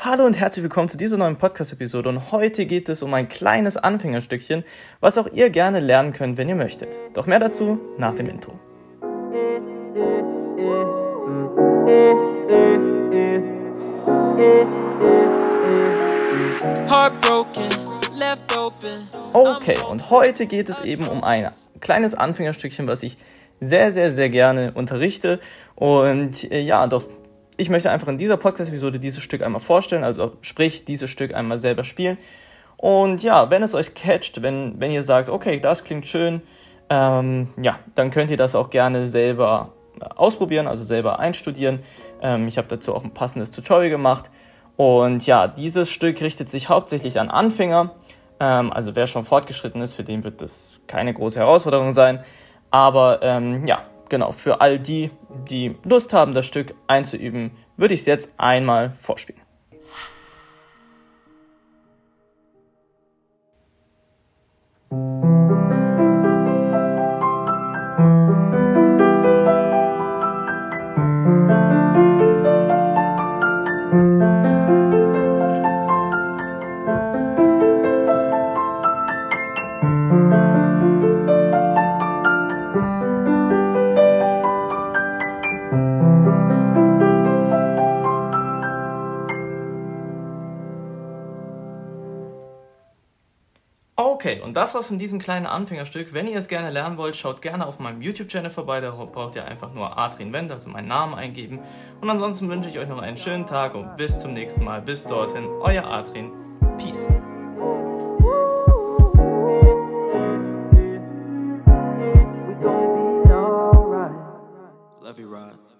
Hallo und herzlich willkommen zu dieser neuen Podcast-Episode und heute geht es um ein kleines Anfängerstückchen, was auch ihr gerne lernen könnt, wenn ihr möchtet. Doch mehr dazu nach dem Intro. Okay, und heute geht es eben um ein kleines Anfängerstückchen, was ich sehr, sehr, sehr gerne unterrichte. Und äh, ja, doch ich möchte einfach in dieser Podcast-Episode dieses Stück einmal vorstellen, also sprich, dieses Stück einmal selber spielen. Und ja, wenn es euch catcht, wenn, wenn ihr sagt, okay, das klingt schön, ähm, ja, dann könnt ihr das auch gerne selber äh, ausprobieren, also selber einstudieren. Ähm, ich habe dazu auch ein passendes Tutorial gemacht. Und ja, dieses Stück richtet sich hauptsächlich an Anfänger. Ähm, also wer schon fortgeschritten ist, für den wird das keine große Herausforderung sein. Aber ähm, ja, genau, für all die, die Lust haben, das Stück einzuüben, würde ich es jetzt einmal vorspielen. Okay, und das war's von diesem kleinen Anfängerstück. Wenn ihr es gerne lernen wollt, schaut gerne auf meinem YouTube-Channel vorbei. Da braucht ihr einfach nur Adrian Wendt, also meinen Namen eingeben. Und ansonsten wünsche ich euch noch einen schönen Tag und bis zum nächsten Mal. Bis dorthin, euer Adrian. Peace. Love you, Rod.